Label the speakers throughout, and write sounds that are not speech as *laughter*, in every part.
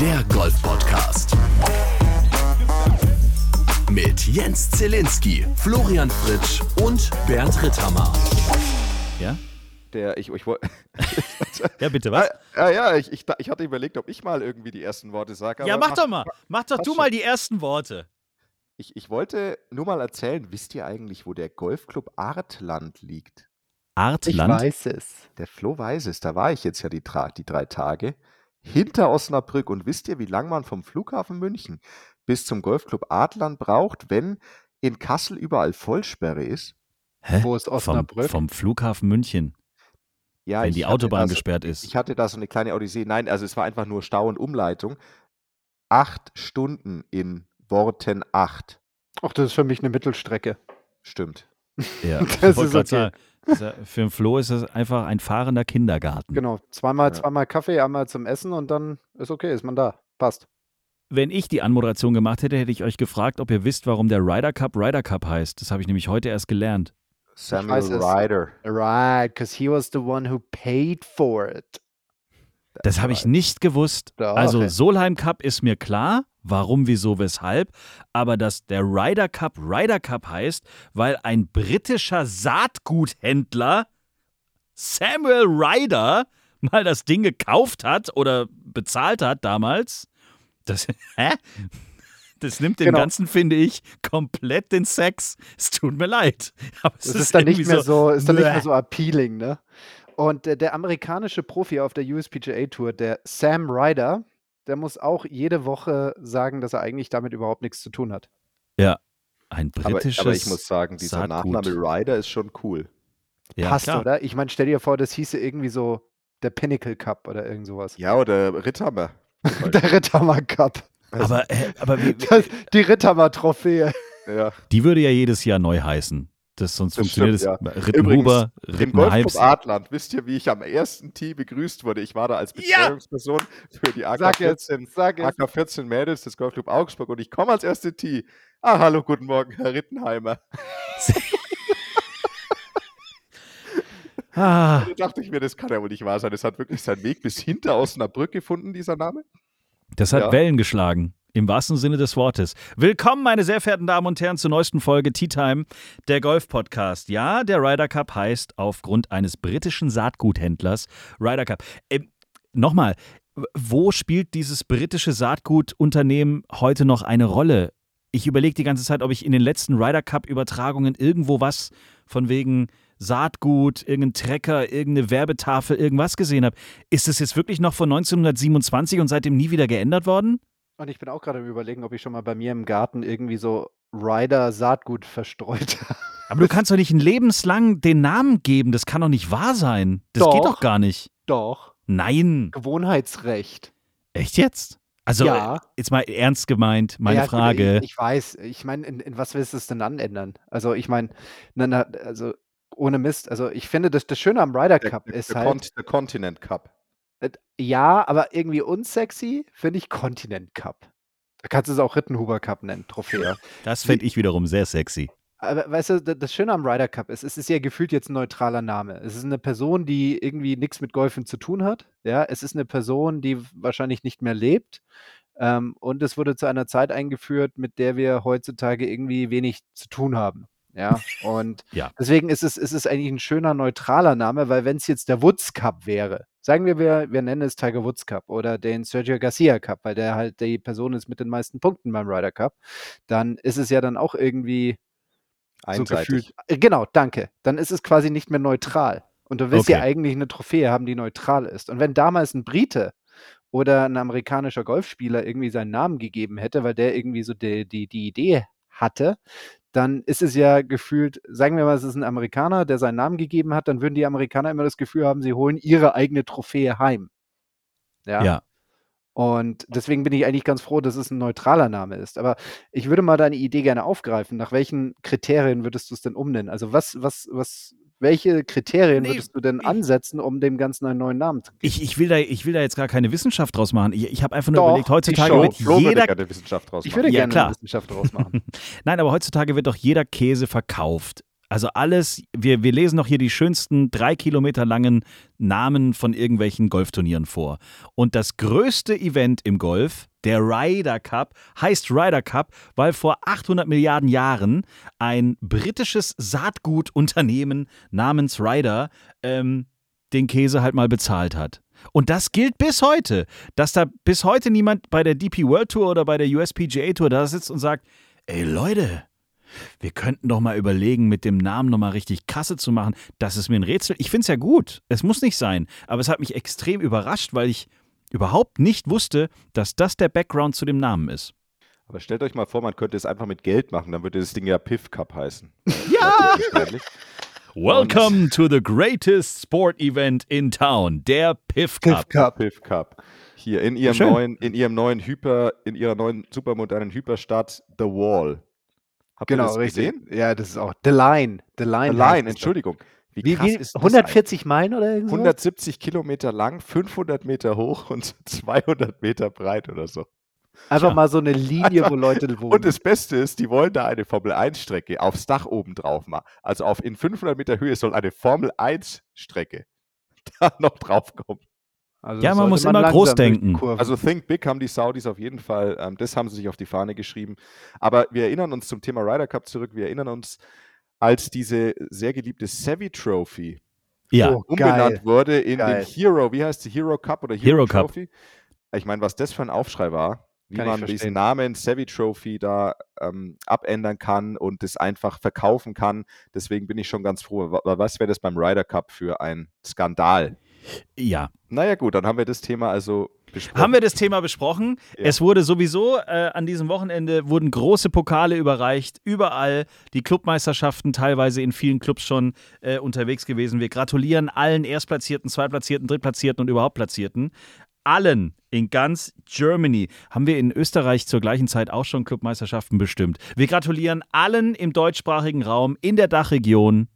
Speaker 1: Der Golf Podcast. Mit Jens Zielinski, Florian Fritsch und Bernd Ritthammer.
Speaker 2: Ja?
Speaker 3: Der, ich, ich, wollte- *laughs*
Speaker 2: Ja, bitte, was?
Speaker 3: Ah, ja, ja, ich, ich, ich hatte überlegt, ob ich mal irgendwie die ersten Worte sage.
Speaker 2: ja,
Speaker 3: aber
Speaker 2: mach doch mal. Mach doch du
Speaker 3: schon.
Speaker 2: mal die ersten Worte.
Speaker 3: Ich, ich wollte nur mal erzählen, wisst ihr eigentlich, wo der Golfclub Artland liegt?
Speaker 2: Artland?
Speaker 4: es.
Speaker 3: Der Flo weiß es, da war ich jetzt ja die, die drei Tage. Hinter Osnabrück. Und wisst ihr, wie lang man vom Flughafen München bis zum Golfclub Artland braucht, wenn in Kassel überall Vollsperre ist?
Speaker 2: Hä?
Speaker 4: Wo ist
Speaker 2: Vom,
Speaker 4: Osnabrück?
Speaker 2: vom Flughafen München,
Speaker 3: Ja,
Speaker 2: wenn
Speaker 3: ich
Speaker 2: die
Speaker 3: hatte
Speaker 2: Autobahn
Speaker 3: da so-
Speaker 2: gesperrt ist.
Speaker 3: Ich hatte da so eine kleine Odyssee. Nein, also es war einfach nur Stau und Umleitung. Acht Stunden in Worten acht.
Speaker 4: Ach, das ist für mich eine Mittelstrecke.
Speaker 3: Stimmt.
Speaker 2: ja, *laughs*
Speaker 4: das ist okay.
Speaker 2: sagen, das ist ja- für den Flo ist das einfach ein fahrender Kindergarten.
Speaker 4: Genau. Zweimal,
Speaker 3: Ja.
Speaker 4: zweimal Kaffee, einmal zum Essen und dann ist okay, ist man da. Passt.
Speaker 2: Wenn ich die Anmoderation gemacht hätte, hätte ich euch gefragt, ob ihr wisst, warum der Ryder Cup Ryder Cup heißt. Das habe ich nämlich heute erst gelernt.
Speaker 3: Samuel
Speaker 4: es.
Speaker 3: Ryder.
Speaker 4: Right, because he was the one who paid for it.
Speaker 2: Das habe ich nicht gewusst.
Speaker 4: Doch,
Speaker 2: also. Solheim Cup ist mir klar, warum, wieso, weshalb. Aber dass der Ryder Cup Ryder Cup heißt, weil ein britischer Saatguthändler Samuel Ryder mal das Ding gekauft hat oder bezahlt hat damals. Das, *laughs* hä? Das nimmt dem
Speaker 4: Genau.
Speaker 2: Ganzen, finde ich, komplett den Sex. Es tut mir leid. Aber es
Speaker 4: Das ist, dann nicht mehr so, ist dann nicht mehr so appealing, ne? Und äh, der amerikanische Profi auf der USPGA Tour, der Sam Ryder, der muss auch jede Woche sagen, dass er eigentlich damit überhaupt nichts zu tun hat.
Speaker 2: Ein
Speaker 3: Aber,
Speaker 2: britisches
Speaker 3: aber ich muss sagen, dieser
Speaker 2: Saatgut.
Speaker 3: Nachname Ryder ist schon cool.
Speaker 2: Ja,
Speaker 4: Passt,
Speaker 2: klar.
Speaker 4: oder? Ich meine, stell dir vor, das hieße irgendwie so der Pinnacle Cup oder irgend sowas.
Speaker 3: Ja, oder Ritthammer. *laughs*
Speaker 4: Der Ritthammer Cup.
Speaker 2: Aber, äh, aber wie, *laughs*
Speaker 4: Das, die Ritthammer Trophäe.
Speaker 3: Ja.
Speaker 2: Die würde ja jedes Jahr neu heißen. Das, sonst
Speaker 3: Das
Speaker 2: funktioniert
Speaker 3: stimmt,
Speaker 2: es. Rittenhuber,
Speaker 3: Im
Speaker 2: Rittenheims.
Speaker 3: Golfclub Artland, wisst ihr, wie ich am ersten Tee begrüßt wurde? Ich war da als
Speaker 2: Ja!
Speaker 3: Betreuungsperson für die
Speaker 4: Sag jetzt,
Speaker 3: AK-14
Speaker 4: sag jetzt.
Speaker 3: AK-14 Mädels des Golfclub Augsburg und ich komme als erste Tee. Ah, hallo, guten Morgen, Herr Rittenheimer. *laughs*
Speaker 2: Ah, *laughs*
Speaker 3: Da dachte ich mir, das kann ja wohl nicht wahr sein. Das hat wirklich seinen Weg bis hinter Osnabrück gefunden, dieser Name.
Speaker 2: das hat
Speaker 3: Ja.
Speaker 2: Wellen geschlagen. Im wahrsten Sinne des Wortes. Willkommen, meine sehr verehrten Damen und Herren, zur neuesten Folge Tea Time, der Golf-Podcast. Ja, der Ryder Cup heißt aufgrund eines britischen Saatguthändlers Ryder Cup. Ähm, Nochmal, wo spielt dieses britische Saatgutunternehmen heute noch eine Rolle? Ich überlege die ganze Zeit, ob ich in den letzten Ryder Cup-Übertragungen irgendwo was von wegen Saatgut, irgendein Trecker, irgendeine Werbetafel, irgendwas gesehen habe. Ist das jetzt wirklich noch von 1927 und seitdem nie wieder geändert worden?
Speaker 4: Und ich bin auch gerade am überlegen, ob ich schon mal bei mir im Garten irgendwie so Ryder Saatgut verstreut *laughs* habe.
Speaker 2: Aber du kannst doch nicht ein lebenslang den Namen geben. Das kann doch nicht wahr sein. Das geht
Speaker 4: Doch.
Speaker 2: doch gar nicht.
Speaker 4: Doch.
Speaker 2: Nein.
Speaker 4: Gewohnheitsrecht.
Speaker 2: Echt jetzt? Also,
Speaker 4: Ja.
Speaker 2: äh, jetzt mal ernst gemeint, meine
Speaker 4: Ja,
Speaker 2: Frage.
Speaker 4: Ich, ich weiß. Ich meine, in, in was willst du es denn dann ändern? Also, ich meine, na, na, also ohne Mist. Also, ich finde, das, das Schöne am Ryder
Speaker 3: Der,
Speaker 4: Cup
Speaker 3: der,
Speaker 4: ist
Speaker 3: der,
Speaker 4: halt.
Speaker 3: Cont der Continent Cup.
Speaker 4: Äh, Ja, aber irgendwie unsexy finde ich Continent Cup. Da kannst du es auch Rittenhuber Cup nennen, Trophäe.
Speaker 2: das fände ich wiederum sehr sexy.
Speaker 4: Aber weißt du, da- das Schöne am Ryder Cup ist, es ist ja gefühlt jetzt ein neutraler Name. Es ist eine Person, die irgendwie nichts mit Golfen zu tun hat. Ja, es ist eine Person, die wahrscheinlich nicht mehr lebt. Ähm, und es wurde zu einer Zeit eingeführt, mit der wir heutzutage irgendwie wenig zu tun haben. Ja, und
Speaker 2: Ja.
Speaker 4: deswegen ist es, ist es eigentlich ein schöner, neutraler Name, weil wenn es jetzt der Woods Cup wäre, sagen wir, wir, wir nennen es Tiger Woods Cup oder den Sergio Garcia Cup, weil der halt die Person ist mit den meisten Punkten beim Ryder Cup, dann ist es ja dann auch irgendwie so
Speaker 3: Einseitig.
Speaker 4: gefühlt. Äh, Genau, danke. Dann ist es quasi nicht mehr neutral. Und du willst ja
Speaker 2: Okay.
Speaker 4: eigentlich eine Trophäe haben, die neutral ist. Und wenn damals ein Brite oder ein amerikanischer Golfspieler irgendwie seinen Namen gegeben hätte, weil der irgendwie so die, die, die Idee hatte, dann ist es ja gefühlt, sagen wir mal, es ist ein Amerikaner, der seinen Namen gegeben hat, dann würden die Amerikaner immer das Gefühl haben, sie holen ihre eigene Trophäe heim. Ja.
Speaker 2: Ja.
Speaker 4: Und deswegen bin ich eigentlich ganz froh, dass es ein neutraler Name ist. Aber ich würde mal deine Idee gerne aufgreifen. Nach welchen Kriterien würdest du es denn umnennen? Also was, was, was, welche Kriterien
Speaker 2: Nee,
Speaker 4: würdest du denn
Speaker 2: ich-
Speaker 4: ansetzen, um dem Ganzen einen neuen Namen zu geben?
Speaker 2: Ich, ich, will da, ich will da jetzt gar keine Wissenschaft draus machen. Ich, ich habe einfach nur
Speaker 4: Doch,
Speaker 2: überlegt, heutzutage
Speaker 4: Show.
Speaker 2: wird
Speaker 3: Flo würde
Speaker 2: jeder.
Speaker 3: gerne Wissenschaft draus
Speaker 4: Ich würde
Speaker 2: Ja,
Speaker 4: gerne
Speaker 2: klar.
Speaker 4: eine Wissenschaft daraus machen. *laughs*
Speaker 2: Nein, aber heutzutage wird doch jeder Käse verkauft. Also alles, wir, wir lesen noch hier die schönsten drei Kilometer langen Namen von irgendwelchen Golfturnieren vor. Und das größte Event im Golf, der Ryder Cup, heißt Ryder Cup, weil vor 800 Milliarden Jahren ein britisches Saatgutunternehmen namens Ryder ähm, den Käse halt mal bezahlt hat. Und das gilt bis heute, dass da bis heute niemand bei der DP World Tour oder bei der USPGA Tour da sitzt und sagt, ey Leute, wir könnten doch mal überlegen, mit dem Namen nochmal richtig Kasse zu machen. Das ist mir ein Rätsel. Ich finde es ja gut. Es muss nicht sein. Aber es hat mich extrem überrascht, weil ich überhaupt nicht wusste, dass das der Background zu dem Namen ist.
Speaker 3: Aber stellt euch mal vor, man könnte es einfach mit Geld machen, dann würde das Ding ja Piff Cup heißen. *laughs*
Speaker 2: Ja! Welcome to the greatest sport event in town, der Piff Cup.
Speaker 3: Piff Cup. Piff Cup. Hier in ihrem
Speaker 2: Schön.
Speaker 3: neuen, in ihrem neuen Hyper, in ihrer neuen supermodernen Hyperstadt The Wall. Habt ihr
Speaker 4: Genau,
Speaker 3: das
Speaker 4: richtig.
Speaker 3: gesehen?
Speaker 4: Ja, das ist auch The Line. The Line.
Speaker 3: Allein,
Speaker 4: heißt es doch.
Speaker 3: Wie,
Speaker 4: Wie,
Speaker 3: krass
Speaker 4: wie,
Speaker 3: ist das
Speaker 4: 140 Meilen oder irgendwas?
Speaker 3: 170 Kilometer lang, 500 Meter hoch und *laughs* 200 Meter breit oder so.
Speaker 4: Einfach
Speaker 2: Tja.
Speaker 4: mal so eine Linie, wo *laughs* Leute wohnen.
Speaker 3: Und das Beste ist, die wollen da eine Formel-1-Strecke aufs Dach oben drauf machen. Also auf in 500 Meter Höhe soll eine Formel-1-Strecke *laughs* da noch draufkommen.
Speaker 4: Also
Speaker 2: Ja, man muss immer
Speaker 4: langsam
Speaker 2: groß denken.
Speaker 3: Also Think Big haben die Saudis auf jeden Fall, ähm, das haben sie sich auf die Fahne geschrieben. Aber wir erinnern uns zum Thema Ryder Cup zurück, wir erinnern uns, als diese sehr geliebte Savvy Trophy
Speaker 2: Ja,
Speaker 4: Oh,
Speaker 3: umbenannt
Speaker 4: geil.
Speaker 3: wurde in
Speaker 4: Geil.
Speaker 3: den Hero, wie heißt die Hero Cup oder Hero,
Speaker 2: Hero Cup.
Speaker 3: Trophy? Ich meine, was das für ein Aufschrei war, wie
Speaker 4: Kann
Speaker 3: man diesen. Namen Savvy Trophy da ähm, abändern kann und das einfach verkaufen kann. Deswegen bin ich schon ganz froh. Wa- Was wäre das beim Ryder Cup für ein Skandal?
Speaker 2: ja.
Speaker 3: Naja, gut, dann haben wir das Thema also besprochen.
Speaker 2: Haben wir das Thema besprochen?
Speaker 3: Ja.
Speaker 2: Es wurde sowieso äh, an diesem Wochenende wurden große Pokale überreicht, überall die Clubmeisterschaften teilweise in vielen Clubs schon äh, unterwegs gewesen. Wir gratulieren allen Erstplatzierten, Zweitplatzierten, Drittplatzierten und überhaupt Platzierten. Allen in ganz Germany haben wir in Österreich zur gleichen Zeit auch schon Clubmeisterschaften bestimmt. Wir gratulieren allen im deutschsprachigen Raum in der Dachregion,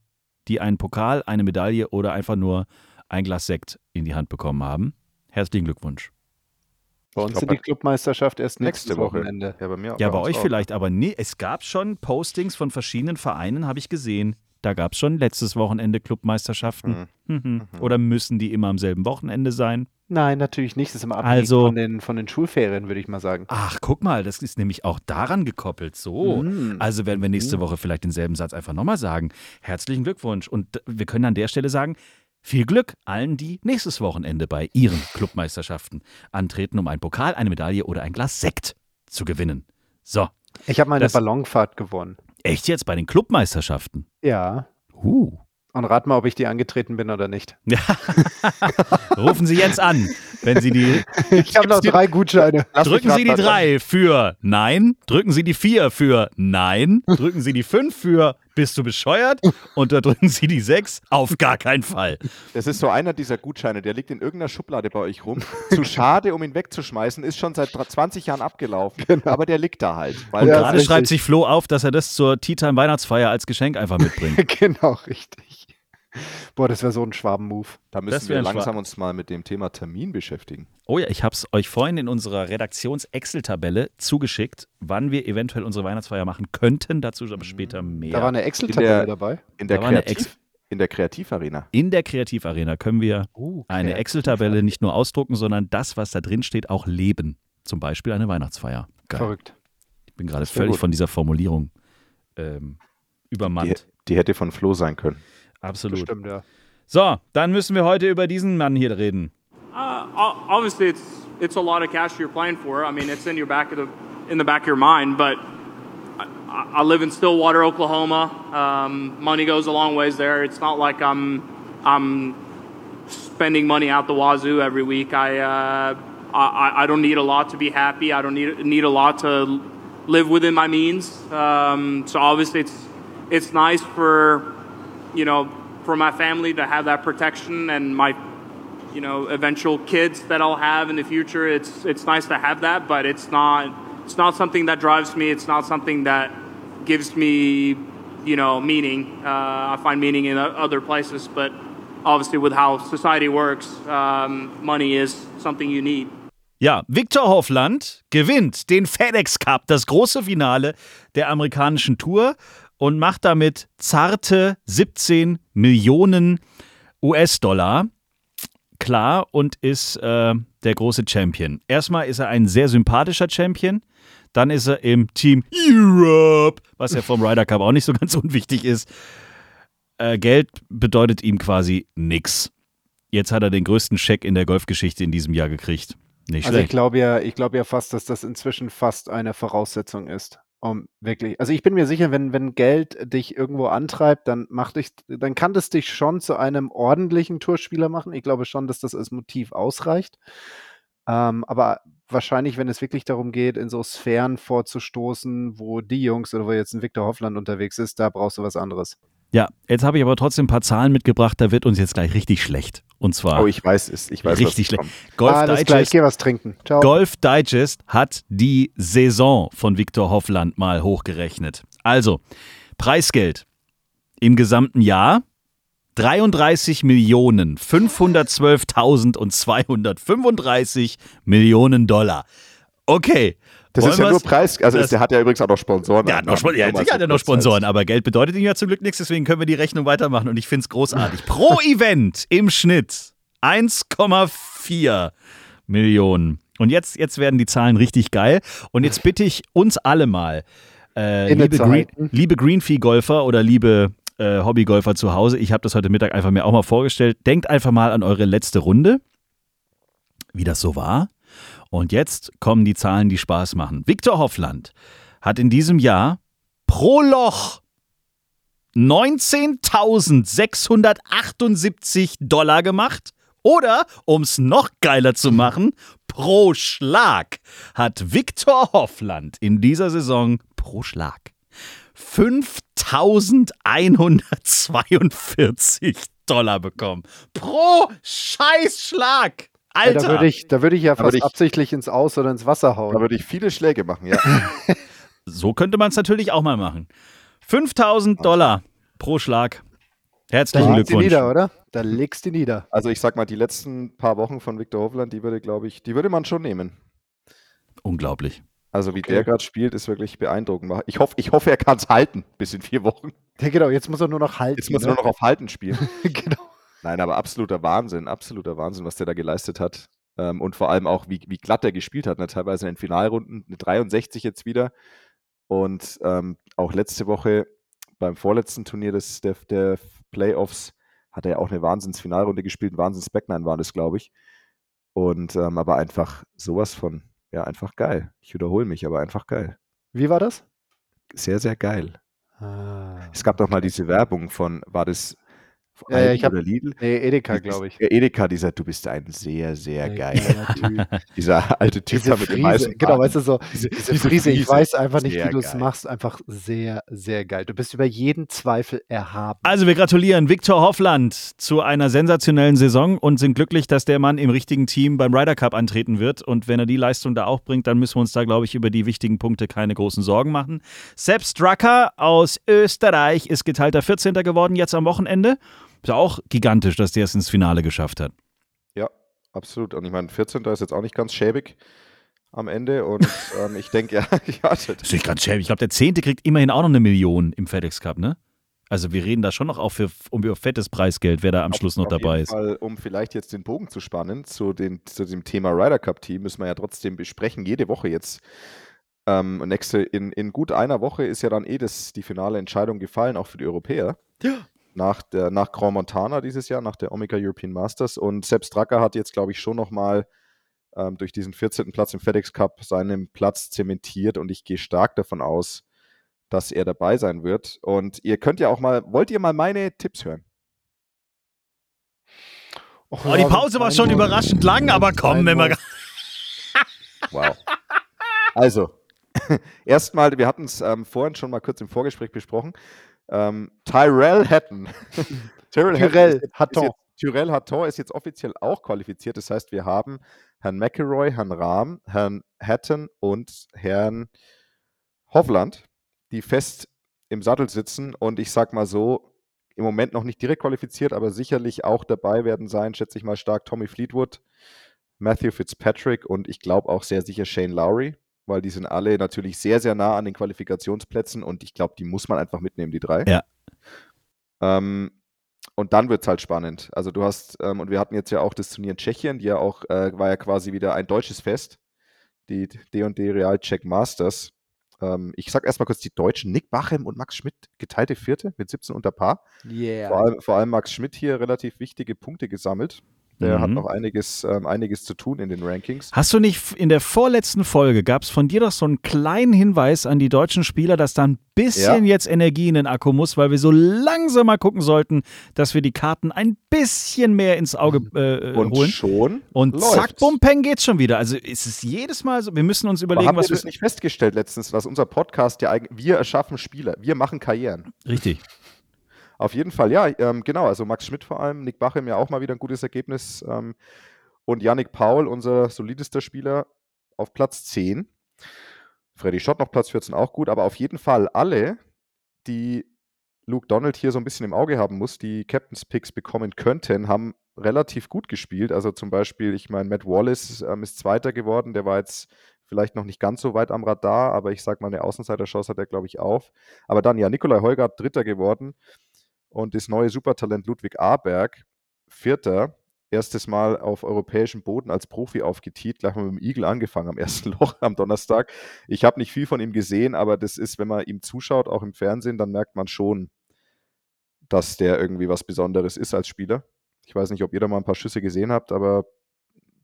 Speaker 2: die einen Pokal, eine Medaille oder einfach nur ein Glas Sekt in die Hand bekommen haben. Herzlichen Glückwunsch.
Speaker 4: Bei uns
Speaker 3: glaub,
Speaker 4: sind die Clubmeisterschaft erst
Speaker 3: nächste Woche.
Speaker 4: Wochenende.
Speaker 3: Ja, bei mir
Speaker 2: Ja, bei euch
Speaker 3: auch.
Speaker 2: vielleicht, aber nee, es gab schon Postings von verschiedenen Vereinen, habe ich gesehen. Da gab es schon letztes Wochenende Clubmeisterschaften.
Speaker 3: Mhm.
Speaker 2: Mhm. Oder müssen die immer am selben Wochenende sein?
Speaker 4: Nein, natürlich nicht. Das ist immer abhängig
Speaker 2: Also-
Speaker 4: von, den, von den Schulferien, würde ich mal sagen.
Speaker 2: Ach, guck mal, das ist nämlich auch daran gekoppelt. So.
Speaker 4: Mm.
Speaker 2: Also werden wir nächste Woche vielleicht denselben Satz einfach nochmal sagen. Herzlichen Glückwunsch. Und wir können an der Stelle sagen, viel Glück allen, die nächstes Wochenende bei ihren Clubmeisterschaften antreten, um einen Pokal, eine Medaille oder ein Glas Sekt zu gewinnen. So,
Speaker 4: Ich habe meine
Speaker 2: Das-
Speaker 4: Ballonfahrt gewonnen.
Speaker 2: echt jetzt bei den Clubmeisterschaften?
Speaker 4: Ja.
Speaker 2: Uh.
Speaker 4: Und rat mal, ob ich die angetreten bin oder nicht.
Speaker 2: Ja. *laughs* Rufen Sie jetzt an, wenn Sie die. *laughs*
Speaker 4: Ich habe noch drei Gutscheine.
Speaker 3: Lass
Speaker 2: drücken Sie die drei für Nein. Drücken Sie die vier für Nein. Drücken Sie die fünf für Bist du bescheuert? Und da drücken Sie die sechs auf gar keinen Fall.
Speaker 3: Das ist so einer dieser Gutscheine, der liegt in irgendeiner Schublade bei euch rum. Zu schade, um ihn wegzuschmeißen, ist schon seit dr- 20 Jahren abgelaufen.
Speaker 4: Genau.
Speaker 3: Aber der liegt da halt. Weil
Speaker 2: Und gerade schreibt sich Flo auf, dass er das zur Tea Time Weihnachtsfeier als Geschenk einfach mitbringt. *laughs*
Speaker 4: genau, richtig. Boah, das wäre so ein Schwaben-Move.
Speaker 3: da müssen wir langsam
Speaker 2: Schwa-
Speaker 3: uns mal mit dem Thema Termin beschäftigen.
Speaker 2: Oh ja, ich habe es euch vorhin in unserer Redaktions-Excel-Tabelle zugeschickt, wann wir eventuell unsere Weihnachtsfeier machen könnten. Dazu aber später mehr.
Speaker 4: Da war eine
Speaker 3: In
Speaker 4: Excel-Tabelle
Speaker 3: der-
Speaker 4: dabei.
Speaker 3: In der,
Speaker 2: Da
Speaker 3: Kreativ, in der Kreativarena.
Speaker 2: in der Kreativarena können wir
Speaker 4: Uh,
Speaker 2: eine. Excel-Tabelle nicht nur ausdrucken, sondern das, was da drin steht, auch leben. Zum Beispiel eine Weihnachtsfeier. Geil.
Speaker 4: Verrückt.
Speaker 2: Ich bin gerade völlig
Speaker 3: gut.
Speaker 2: von dieser Formulierung ähm,
Speaker 3: Die,
Speaker 2: übermannt.
Speaker 3: die hätte von Flo sein können.
Speaker 2: Absolut.
Speaker 4: Bestimmt, ja.
Speaker 2: So, dann müssen wir heute über diesen Mann hier reden.
Speaker 5: Uh, obviously, it's it's a lot of cash you're playing for. I mean, it's in your back of the in the back of your mind. But I, I live in Stillwater, Oklahoma. Um, money goes a long ways there. It's not like I'm I'm spending money out the wazoo every week. I uh, I, I don't need a lot to be happy. I don't need need a lot to live within my means. Um, so obviously, it's it's nice for you know for my family to have that protection and my you know eventual kids that I'll have in the future. It's it's nice to have that, but it's not it's not something that drives me. It's not something that gives me you know meaning. Uh, I find meaning in other places, but obviously with how society works, um, money is something you need.
Speaker 2: Ja, Viktor Hovland gewinnt den FedEx Cup, das große Finale der amerikanischen Tour. Und macht damit zarte 17 Millionen US-Dollar klar und ist äh, der große Champion. Erstmal ist er ein sehr sympathischer Champion. Dann ist er im Team Europe, was ja vom Ryder Cup auch nicht so ganz *laughs* unwichtig ist. Äh, Geld bedeutet ihm quasi nix. Jetzt hat er den größten Scheck in der Golfgeschichte in diesem Jahr gekriegt. Nicht
Speaker 4: Also ich
Speaker 2: schlecht.
Speaker 4: glaube ja, ich glaube ja fast, dass das inzwischen fast eine Voraussetzung ist. Um wirklich, also ich bin mir sicher, wenn, wenn Geld dich irgendwo antreibt, dann macht dich, dann kann das dich schon zu einem ordentlichen Tourspieler machen. Ich glaube schon, dass das als Motiv ausreicht. Ähm, aber wahrscheinlich, wenn es wirklich darum geht, in so Sphären vorzustoßen, wo die Jungs oder wo jetzt ein Viktor Hoffland unterwegs ist, da brauchst du was anderes.
Speaker 2: Ja, jetzt habe ich aber trotzdem ein paar Zahlen mitgebracht, da wird uns jetzt gleich richtig schlecht. Und zwar
Speaker 3: Oh, ich weiß es. Ich weiß,
Speaker 2: richtig schlecht. Golf
Speaker 4: Alles klar, ich
Speaker 2: Digest
Speaker 4: gehe was trinken. Ciao.
Speaker 2: Golf Digest hat die Saison von Viktor Hoffland mal hochgerechnet. Also, Preisgeld im gesamten Jahr 33 Millionen 512.000 und 235 Millionen Dollar. Okay.
Speaker 3: Das
Speaker 2: wollen
Speaker 3: ist ja
Speaker 2: wir's-
Speaker 3: nur Preis. Also
Speaker 2: das-
Speaker 3: ist, der hat ja übrigens auch noch Sponsoren.
Speaker 2: Der hat noch, Spon ja, sicher hat er noch Sponsoren, aber Geld bedeutet ihm ja zum Glück nichts, deswegen können wir die Rechnung weitermachen und ich finde es großartig. Pro *laughs* Event im Schnitt 1,4 Millionen. Und jetzt, jetzt werden die Zahlen richtig geil. Und jetzt bitte ich uns alle mal, äh, liebe, Green, liebe Greenfee-Golfer oder liebe äh, Hobbygolfer zu Hause, ich habe das heute Mittag einfach mir auch mal vorgestellt. Denkt einfach mal an eure letzte Runde, wie das so war. Und jetzt kommen die Zahlen, die Spaß machen. Viktor Hoffland hat in diesem Jahr pro Loch 19.678 Dollar gemacht. Oder, um es noch geiler zu machen, pro Schlag hat Viktor Hoffland in dieser Saison pro Schlag 5.142 Dollar bekommen. Pro Scheißschlag!
Speaker 4: Ja,
Speaker 2: Alter!
Speaker 4: da würde ich, da würde ich ja
Speaker 3: Da
Speaker 4: fast
Speaker 3: ich-
Speaker 4: absichtlich ins Aus oder ins Wasser hauen.
Speaker 3: Da würde ich viele Schläge machen, ja. *laughs*
Speaker 2: So könnte man es natürlich auch mal machen. 5000 Dollar pro Schlag.
Speaker 4: Da
Speaker 2: Herzlichen
Speaker 4: legst du
Speaker 2: Glückwunsch.
Speaker 4: nieder, oder? Da legst du nieder.
Speaker 3: Also ich sag mal, die letzten paar Wochen von Viktor Hovland, die würde, glaube ich, die würde man schon nehmen.
Speaker 2: Unglaublich.
Speaker 3: Also wie
Speaker 4: Okay.
Speaker 3: der gerade spielt, ist wirklich beeindruckend. Ich hoffe, ich hoffe, er kann es halten bis in vier Wochen.
Speaker 4: Ja, genau, jetzt muss er nur noch halten.
Speaker 3: Jetzt muss er
Speaker 4: ne?
Speaker 3: nur noch auf Halten spielen. *laughs*
Speaker 4: genau.
Speaker 3: Nein, aber absoluter Wahnsinn, absoluter Wahnsinn, was der da geleistet hat. Ähm, und vor allem auch, wie, wie glatt er gespielt hat. Ne? Teilweise in den Finalrunden, eine 63 jetzt wieder. Und ähm, auch letzte Woche beim vorletzten Turnier des, der, der Playoffs hat er ja auch eine Wahnsinns-Finalrunde gespielt. Ein Wahnsinns-Backnine war das, glaube ich. Und ähm, aber einfach sowas von, ja, einfach geil. Ich wiederhole mich, aber einfach geil.
Speaker 4: Wie war das?
Speaker 3: Sehr, sehr geil.
Speaker 4: Ah.
Speaker 3: Es gab doch mal diese Werbung von, war das Aldi
Speaker 4: ich hab-
Speaker 3: oder Lidl?
Speaker 4: Nee, Edeka, glaube ich.
Speaker 3: Edeka, dieser, du bist ein sehr, sehr
Speaker 4: Ja,
Speaker 3: geiler.
Speaker 4: Typ. *laughs*
Speaker 3: Dieser alte Typ
Speaker 4: Diese
Speaker 3: mit dem weißen
Speaker 4: genau, weißt du, so,
Speaker 3: Diese,
Speaker 4: diese Friese, ich weiß einfach nicht, wie du es machst, einfach sehr, sehr geil. Du bist über jeden Zweifel erhaben.
Speaker 2: Also wir gratulieren Viktor Hoffland zu einer sensationellen Saison und sind glücklich, dass der Mann im richtigen Team beim Ryder Cup antreten wird. Und wenn er die Leistung da auch bringt, dann müssen wir uns da, glaube ich, über die wichtigen Punkte keine großen Sorgen machen. Sepp Strucker aus Österreich ist geteilter 14. geworden jetzt am Wochenende. Ist ja auch gigantisch, dass der es ins Finale geschafft hat.
Speaker 3: Ja, absolut. Und ich meine, 14. ist jetzt auch nicht ganz schäbig am Ende. Und *laughs* ähm, ich denke, *laughs* ja, ja
Speaker 2: Das ist nicht ganz schäbig. Ich glaube, der Zehnte kriegt immerhin auch noch eine Million im FedEx Cup, ne? Also wir reden da schon noch auch für, um über fettes Preisgeld, wer da am Schluss noch
Speaker 3: auf
Speaker 2: dabei
Speaker 3: jeden
Speaker 2: ist.
Speaker 3: Fall, um vielleicht jetzt den Bogen zu spannen zu, den, zu dem Thema Ryder Cup Team, müssen wir ja trotzdem besprechen. Jede Woche jetzt. Ähm, nächste, in, in gut einer Woche ist ja dann eh das, die finale Entscheidung gefallen, auch für die Europäer.
Speaker 2: Ja.
Speaker 3: Nach, der, nach Grand Montana dieses Jahr, nach der Omega European Masters. Und Sepp Stracker hat jetzt, glaube ich, schon nochmal ähm, durch diesen 14. Platz im FedEx Cup seinen Platz zementiert. Und ich gehe stark davon aus, dass er dabei sein wird. Und ihr könnt ja auch mal, wollt ihr mal meine Tipps hören?
Speaker 2: Oh, die Pause war schon überraschend lang, aber komm, wenn wir. *laughs*
Speaker 3: Wow. Also, *laughs* erstmal, wir hatten es ähm, vorhin schon mal kurz im Vorgespräch besprochen. Ähm, Tyrell Hatton. Tyrell *laughs*
Speaker 4: Tyrell Hatton.
Speaker 3: Tyrell Hatton ist jetzt offiziell auch qualifiziert. Das heißt, wir haben Herrn McElroy, Herrn Rahm, Herrn Hatton und Herrn Hovland, die fest im Sattel sitzen. Und ich sag mal so, im Moment noch nicht direkt qualifiziert, aber sicherlich auch dabei werden sein, schätze ich mal stark, Tommy Fleetwood, Matthew Fitzpatrick und ich glaube auch sehr sicher Shane Lowry. Weil die sind alle natürlich sehr, sehr nah an den Qualifikationsplätzen und ich glaube, die muss man einfach mitnehmen, die drei.
Speaker 2: Ja.
Speaker 3: Ähm, und dann wird es halt spannend. Also du hast, ähm, und wir hatten jetzt ja auch das Turnier in Tschechien, die ja auch, äh, war ja quasi wieder ein deutsches Fest, die D&D Real Czech Masters. Ähm, ich sag erstmal kurz die Deutschen, Nick Bachem und Max Schmidt, geteilte Vierte mit 17 unter Paar.
Speaker 4: Yeah.
Speaker 3: Vor allem, vor allem Max Schmidt hier relativ wichtige Punkte gesammelt. Der hat
Speaker 2: Mhm.
Speaker 3: noch einiges, ähm, einiges zu tun in den Rankings.
Speaker 2: Hast du nicht in der vorletzten Folge, gab es von dir doch so einen kleinen Hinweis an die deutschen Spieler, dass da ein bisschen jetzt Energie in den Akku muss, weil wir so langsam mal gucken sollten, dass wir die Karten ein bisschen mehr ins Auge äh,
Speaker 3: Und
Speaker 2: holen.
Speaker 3: schon
Speaker 2: Und zack,
Speaker 3: läuft's.
Speaker 2: bum, peng geht's schon wieder. Also ist es jedes Mal so, wir müssen uns
Speaker 3: Aber
Speaker 2: überlegen,
Speaker 3: haben wir
Speaker 2: was
Speaker 3: das
Speaker 2: wir.
Speaker 3: nicht festgestellt letztens, dass unser Podcast ja eigentlich, wir erschaffen Spieler, wir machen Karrieren.
Speaker 2: Richtig.
Speaker 3: Auf jeden Fall, ja, ähm, genau. Also Max Schmidt vor allem, Nick Bachem ja auch mal wieder ein gutes Ergebnis. Ähm, und Yannick Paul, unser solidester Spieler, auf Platz 10. Freddy Schott noch Platz 14 auch gut, aber auf jeden Fall alle, die Luke Donald hier so ein bisschen im Auge haben muss, die Captain's Picks bekommen könnten, haben relativ gut gespielt. Also zum Beispiel, ich meine, Matt Wallace ähm, ist Zweiter geworden, der war jetzt vielleicht noch nicht ganz so weit am Radar, aber ich sag mal, eine Außenseiter-Chance hat er, glaube ich, auf. Aber dann ja, Nikolai Heugart Dritter geworden und das neue Supertalent Ludwig Aberg Vierter. Erstes Mal auf europäischem Boden als Profi aufgetiet, gleich mal mit dem Igel angefangen am ersten *laughs* Loch am Donnerstag. Ich habe nicht viel von ihm gesehen, aber das ist, wenn man ihm zuschaut, auch im Fernsehen, dann merkt man schon, dass der irgendwie was Besonderes ist als Spieler. Ich weiß nicht, ob ihr da mal ein paar Schüsse gesehen habt, aber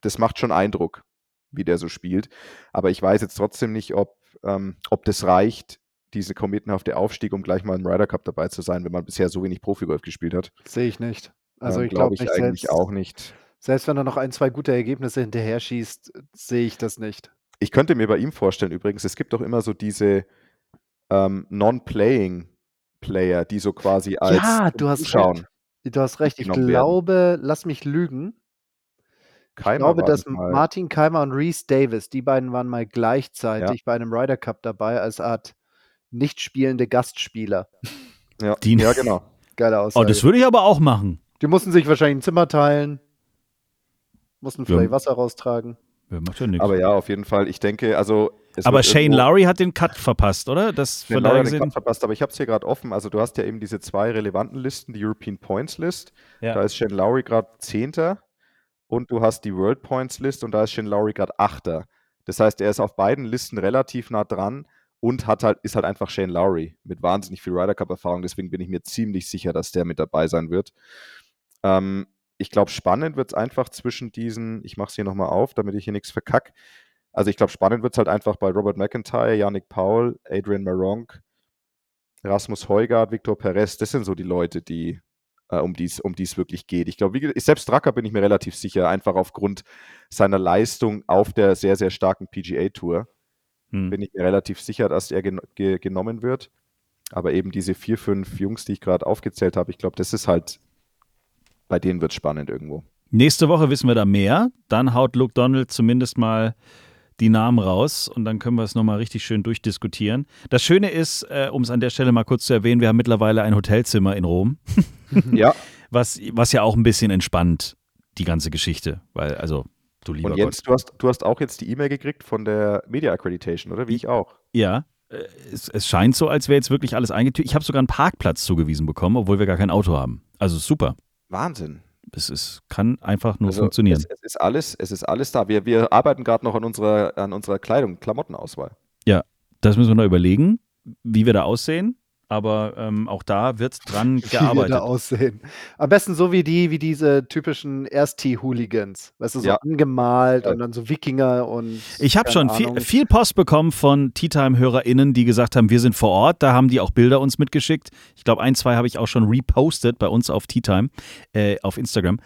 Speaker 3: das macht schon Eindruck, wie der so spielt. Aber ich weiß jetzt trotzdem nicht, ob, ähm, ob das reicht, diese kometenhafte Aufstieg, um gleich mal im Ryder Cup dabei zu sein, wenn man bisher so wenig Profigolf gespielt hat.
Speaker 4: Sehe ich nicht. Also
Speaker 3: Ähm,
Speaker 4: ich glaube
Speaker 3: ich
Speaker 4: nicht,
Speaker 3: eigentlich
Speaker 4: selbst,
Speaker 3: auch nicht.
Speaker 4: selbst wenn er noch ein, zwei gute Ergebnisse hinterher schießt, sehe ich das nicht.
Speaker 3: Ich könnte mir bei ihm vorstellen, übrigens, es gibt doch immer so diese ähm, Non-Playing Player, die so quasi als
Speaker 4: Ja, du hast
Speaker 3: Zuschauen.
Speaker 4: recht. Du hast recht. Ich
Speaker 3: mitgenommen werden.
Speaker 4: glaube, lass mich lügen. Ich
Speaker 3: Keimer
Speaker 4: glaube,
Speaker 3: war
Speaker 4: dass
Speaker 3: das mal.
Speaker 4: Martin Keimer und Reese Davis, die beiden waren mal gleichzeitig bei einem Ryder Cup dabei als Art nicht spielende Gastspieler. *laughs*
Speaker 3: Ja,
Speaker 2: Die-
Speaker 3: ja genau.
Speaker 4: Geile
Speaker 2: Oh,
Speaker 4: Aussage.
Speaker 2: das würde ich aber auch machen.
Speaker 4: die mussten sich wahrscheinlich ein Zimmer teilen, mussten vielleicht
Speaker 2: Ja.
Speaker 4: Wasser raustragen.
Speaker 2: Ja, macht ja nichts.
Speaker 3: Aber ja, auf jeden Fall. Ich denke, also. es
Speaker 2: Aber Shane Lowry hat den Cut verpasst, oder? Das
Speaker 3: Den
Speaker 2: von
Speaker 3: Lauer
Speaker 2: daher
Speaker 3: den. Cut verpasst, aber ich habe es hier gerade offen. Also du hast ja eben diese zwei relevanten Listen, die European Points List.
Speaker 2: Ja.
Speaker 3: Da ist Shane Lowry gerade Zehnter und du hast die World Points List und da ist Shane Lowry gerade Achter. Das heißt, er ist auf beiden Listen relativ nah dran und hat halt, ist halt einfach Shane Lowry mit wahnsinnig viel Ryder Cup Erfahrung. Deswegen bin ich mir ziemlich sicher, dass der mit dabei sein wird. Ähm, ich glaube, spannend wird es einfach zwischen diesen, ich mache es hier nochmal auf, damit ich hier nichts verkack. Also ich glaube, spannend wird es halt einfach bei Robert McIntyre, Yannick Paul, Adrian Maronk, Rasmus Heugart, Victor Perez. Das sind so die Leute, die äh, um die es um die's wirklich geht. Ich glaube, selbst Drucker bin ich mir relativ sicher, einfach aufgrund seiner Leistung auf der sehr, sehr starken PGA-Tour
Speaker 2: Hm.
Speaker 3: bin ich mir relativ sicher, dass er gen ge genommen wird. Aber eben diese vier, fünf Jungs, die ich gerade aufgezählt habe, ich glaube, das ist halt, bei denen wird es spannend irgendwo.
Speaker 2: Nächste Woche wissen wir da mehr. Dann haut Luke Donald zumindest mal die Namen raus und dann können wir es nochmal richtig schön durchdiskutieren. Das Schöne ist, äh, um es an der Stelle mal kurz zu erwähnen, wir haben mittlerweile ein Hotelzimmer in Rom, *laughs*
Speaker 3: ja,
Speaker 2: was, was ja auch ein bisschen entspannt, die ganze Geschichte. Weil, also, du lieber
Speaker 3: und Jens, du hast, du hast auch jetzt die E-Mail gekriegt von der Media Accreditation, oder? Wie ich auch.
Speaker 2: Ja, äh, es, es scheint so, als wäre jetzt wirklich alles eingetütet. Ich habe sogar einen Parkplatz zugewiesen bekommen, obwohl wir gar kein Auto haben. Also super.
Speaker 3: Wahnsinn.
Speaker 2: Es ist, kann einfach nur
Speaker 3: Also
Speaker 2: funktionieren.
Speaker 3: Es, es, ist alles, es ist alles da. Wir, wir arbeiten gerade noch an unserer, an unserer Kleidung, Klamottenauswahl.
Speaker 2: Das müssen wir noch überlegen, wie wir da aussehen. Aber ähm, auch da wird dran *laughs*
Speaker 4: Wie wir
Speaker 2: gearbeitet.
Speaker 4: da aussehen. Am besten so wie die, wie diese typischen Erst-Hooligans. Weißt du, so
Speaker 3: Ja.
Speaker 4: angemalt
Speaker 3: Ja.
Speaker 4: und dann so Wikinger und.
Speaker 2: Ich habe schon viel,
Speaker 4: Ahnung.
Speaker 2: viel Post bekommen von Tea Time-HörerInnen, die gesagt haben, wir sind vor Ort. Da haben die auch Bilder uns mitgeschickt. Ich glaube, ein, zwei habe ich auch schon repostet bei uns auf Tea Time, äh, auf Instagram.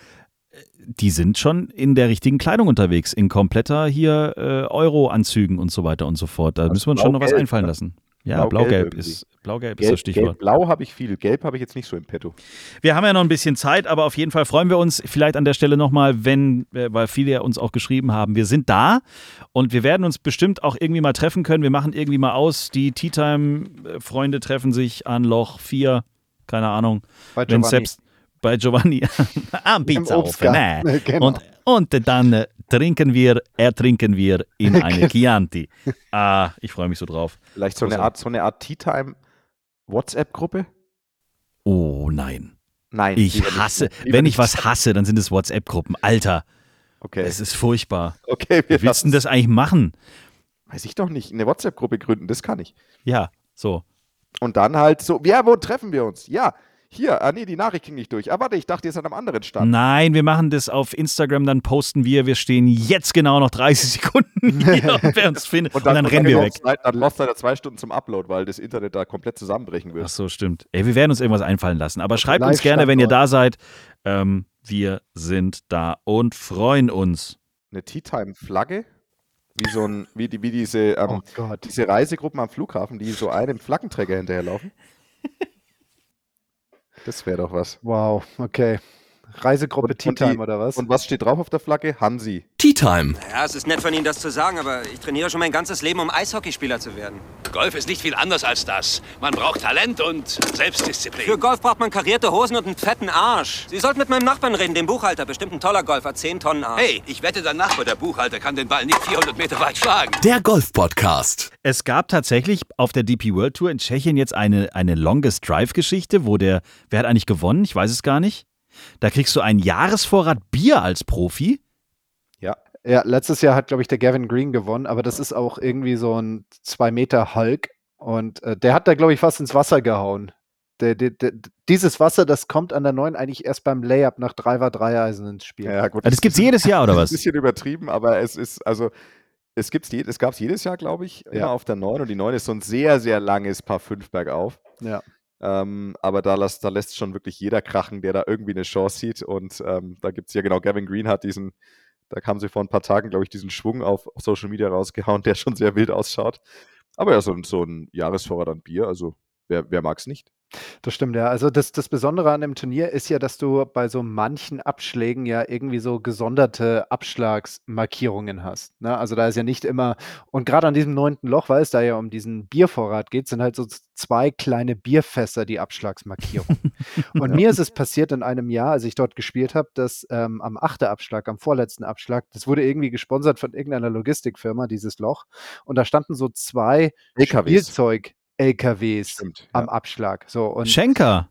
Speaker 2: Die sind schon in der richtigen Kleidung unterwegs, in kompletter hier äh, Euro-Anzügen und so weiter und so fort. Da
Speaker 3: Also
Speaker 2: müssen wir uns schon noch was einfallen lassen. Ja,
Speaker 3: Blau-gelb irgendwie.
Speaker 2: ist, blau-gelb ist das
Speaker 3: Gelb,
Speaker 2: Stichwort.
Speaker 3: Gelb, Blau habe ich viel, Gelb habe ich jetzt nicht so im Petto.
Speaker 2: Wir haben ja noch ein bisschen Zeit, aber auf jeden Fall freuen wir uns vielleicht an der Stelle nochmal, wenn, äh, weil viele ja uns auch geschrieben haben, wir sind da und wir werden uns bestimmt auch irgendwie mal treffen können. Wir machen irgendwie mal aus. Die Tea Time-Freunde treffen sich an Loch 4, keine Ahnung. Wenn selbst bei Giovanni *laughs* am
Speaker 4: Im
Speaker 2: Pizzaofen.
Speaker 4: Obstgarten.
Speaker 2: Ne? *laughs*
Speaker 4: Genau.
Speaker 2: Und Und dann trinken wir, ertrinken wir in *laughs* eine Chianti. Ah, ich freue mich so drauf.
Speaker 3: Vielleicht so eine Art, so eine Art Tea-Time WhatsApp-Gruppe?
Speaker 2: Oh nein.
Speaker 3: Nein.
Speaker 2: Ich
Speaker 3: nicht.
Speaker 2: hasse,
Speaker 3: Lieber
Speaker 2: wenn ich
Speaker 3: nicht.
Speaker 2: was hasse, dann sind es WhatsApp-Gruppen. Alter,
Speaker 3: Okay.
Speaker 2: es ist furchtbar.
Speaker 3: okay, wir
Speaker 2: Wie willst du das eigentlich machen?
Speaker 3: Weiß ich doch nicht. Eine WhatsApp-Gruppe gründen, das kann ich.
Speaker 2: Ja, so.
Speaker 3: Und dann halt so, ja, wo treffen wir uns? Ja, hier, ah nee, die Nachricht ging nicht durch. Ah, warte, ich dachte, ihr seid am anderen Stand.
Speaker 2: Nein, wir machen das auf Instagram, dann posten wir, wir stehen jetzt genau noch 30 Sekunden *laughs* hier und wer uns findet. Und dann, rennen wir weg.
Speaker 3: du- Dann du leider zwei Stunden zum Upload, weil das Internet da komplett zusammenbrechen
Speaker 2: Ach
Speaker 3: wird.
Speaker 2: so, stimmt. Ey, wir werden uns irgendwas einfallen lassen. Aber schreibt uns gerne, wenn ihr da seid. Ähm, wir sind da und freuen uns.
Speaker 3: Eine Tea-Time-Flagge, wie so ein, wie, die, wie diese, ähm,
Speaker 4: Oh
Speaker 3: diese Reisegruppen am Flughafen, die so einem Flaggenträger hinterherlaufen. Das wäre doch was.
Speaker 4: Wow, okay. Reisegruppe
Speaker 3: Und-
Speaker 4: Tea
Speaker 3: und die-
Speaker 4: Time oder was?
Speaker 3: Und was steht drauf auf der Flagge? Hansi.
Speaker 1: Tea Time.
Speaker 6: Ja, es ist nett von Ihnen, das zu sagen, aber ich trainiere schon mein ganzes Leben, um Eishockeyspieler zu werden.
Speaker 7: Golf ist nicht viel anders als das. Man braucht Talent und Selbstdisziplin.
Speaker 6: Für Golf braucht man karierte Hosen und einen fetten Arsch. Sie sollten mit meinem Nachbarn reden, dem Buchhalter. Bestimmt ein toller Golfer, 10 Tonnen Arsch.
Speaker 7: Hey, ich wette, dein Nachbar, der Buchhalter, kann den Ball nicht 400 Meter weit schlagen.
Speaker 1: Der Golf Podcast.
Speaker 2: Es gab tatsächlich auf der DP World Tour in Tschechien jetzt eine, eine Longest Drive-Geschichte, wo der, wer hat eigentlich gewonnen? Ich weiß es gar nicht. Da kriegst du einen Jahresvorrat Bier als Profi.
Speaker 3: Ja.
Speaker 4: Ja, letztes Jahr hat, glaube ich, der Gavin Green gewonnen, aber das ist auch irgendwie so ein 2 Meter Hulk und äh, der hat da, glaube ich, fast ins Wasser gehauen. Der, der, der, dieses Wasser, das kommt an der neuen eigentlich erst beim Layup nach Driver Dreieisen ins Spiel.
Speaker 3: Ja, gut.
Speaker 2: Ah, Das gibt's jedes Jahr, oder *laughs*
Speaker 3: Ein
Speaker 2: was?
Speaker 3: bisschen übertrieben, aber es ist, also, es, gibt's je, es gab es jedes Jahr, glaube ich, immer
Speaker 4: Ja.
Speaker 3: auf der 9 und die 9 ist so ein sehr, sehr langes Paar 5 bergauf.
Speaker 4: Ja.
Speaker 3: Ähm, aber da, lässt, da lässt schon wirklich jeder krachen, der da irgendwie eine Chance sieht. Und ähm, da gibt es ja genau, Gavin Green hat diesen, da kam sie vor ein paar Tagen, glaube ich, diesen Schwung auf Social Media rausgehauen, der schon sehr wild ausschaut. Aber ja, so, so ein Jahresvorrat an Bier, also wer, wer mag es nicht?
Speaker 4: Das stimmt, ja. Also das, das Besondere an dem Turnier ist ja, dass du bei so manchen Abschlägen ja irgendwie so gesonderte Abschlagsmarkierungen hast. Ne? Also da ist ja nicht immer, und gerade an diesem neunten Loch, weil es da ja um diesen Biervorrat geht, sind halt so zwei kleine Bierfässer die Abschlagsmarkierung. *laughs* und mir ist es passiert in einem Jahr, als ich dort gespielt habe, dass ähm, am achten Abschlag, am vorletzten Abschlag, das wurde irgendwie gesponsert von irgendeiner Logistikfirma, dieses Loch. Und da standen so zwei
Speaker 3: LKWs.
Speaker 4: Spielzeug-LKWs
Speaker 3: Stimmt.
Speaker 4: am Abschlag. So, und
Speaker 2: Schenker.